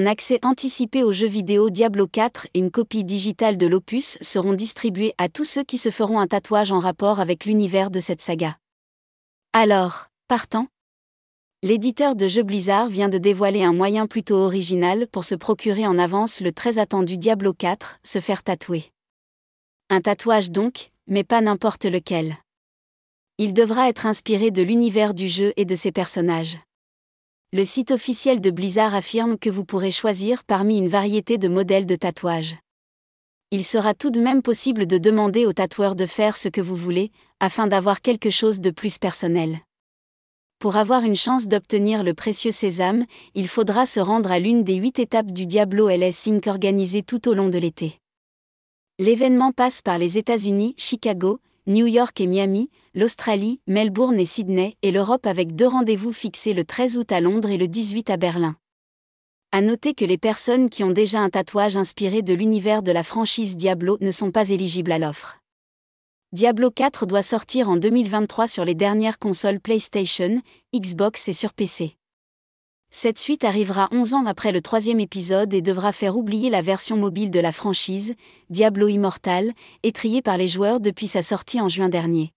un accès anticipé au jeu vidéo Diablo 4 et une copie digitale de l'opus seront distribués à tous ceux qui se feront un tatouage en rapport avec l'univers de cette saga. Alors, partant L'éditeur de jeux Blizzard vient de dévoiler un moyen plutôt original pour se procurer en avance le très attendu Diablo 4, se faire tatouer. Un tatouage donc, mais pas n'importe lequel. Il devra être inspiré de l'univers du jeu et de ses personnages le site officiel de Blizzard affirme que vous pourrez choisir parmi une variété de modèles de tatouage. Il sera tout de même possible de demander au tatoueur de faire ce que vous voulez, afin d'avoir quelque chose de plus personnel. Pour avoir une chance d'obtenir le précieux sésame, il faudra se rendre à l'une des huit étapes du Diablo LS Inc. organisées tout au long de l'été. L'événement passe par les États-Unis, Chicago, New York et Miami, l'Australie, Melbourne et Sydney, et l'Europe avec deux rendez-vous fixés le 13 août à Londres et le 18 à Berlin. À noter que les personnes qui ont déjà un tatouage inspiré de l'univers de la franchise Diablo ne sont pas éligibles à l'offre. Diablo 4 doit sortir en 2023 sur les dernières consoles PlayStation, Xbox et sur PC. Cette suite arrivera 11 ans après le troisième épisode et devra faire oublier la version mobile de la franchise, Diablo Immortal, étriée par les joueurs depuis sa sortie en juin dernier.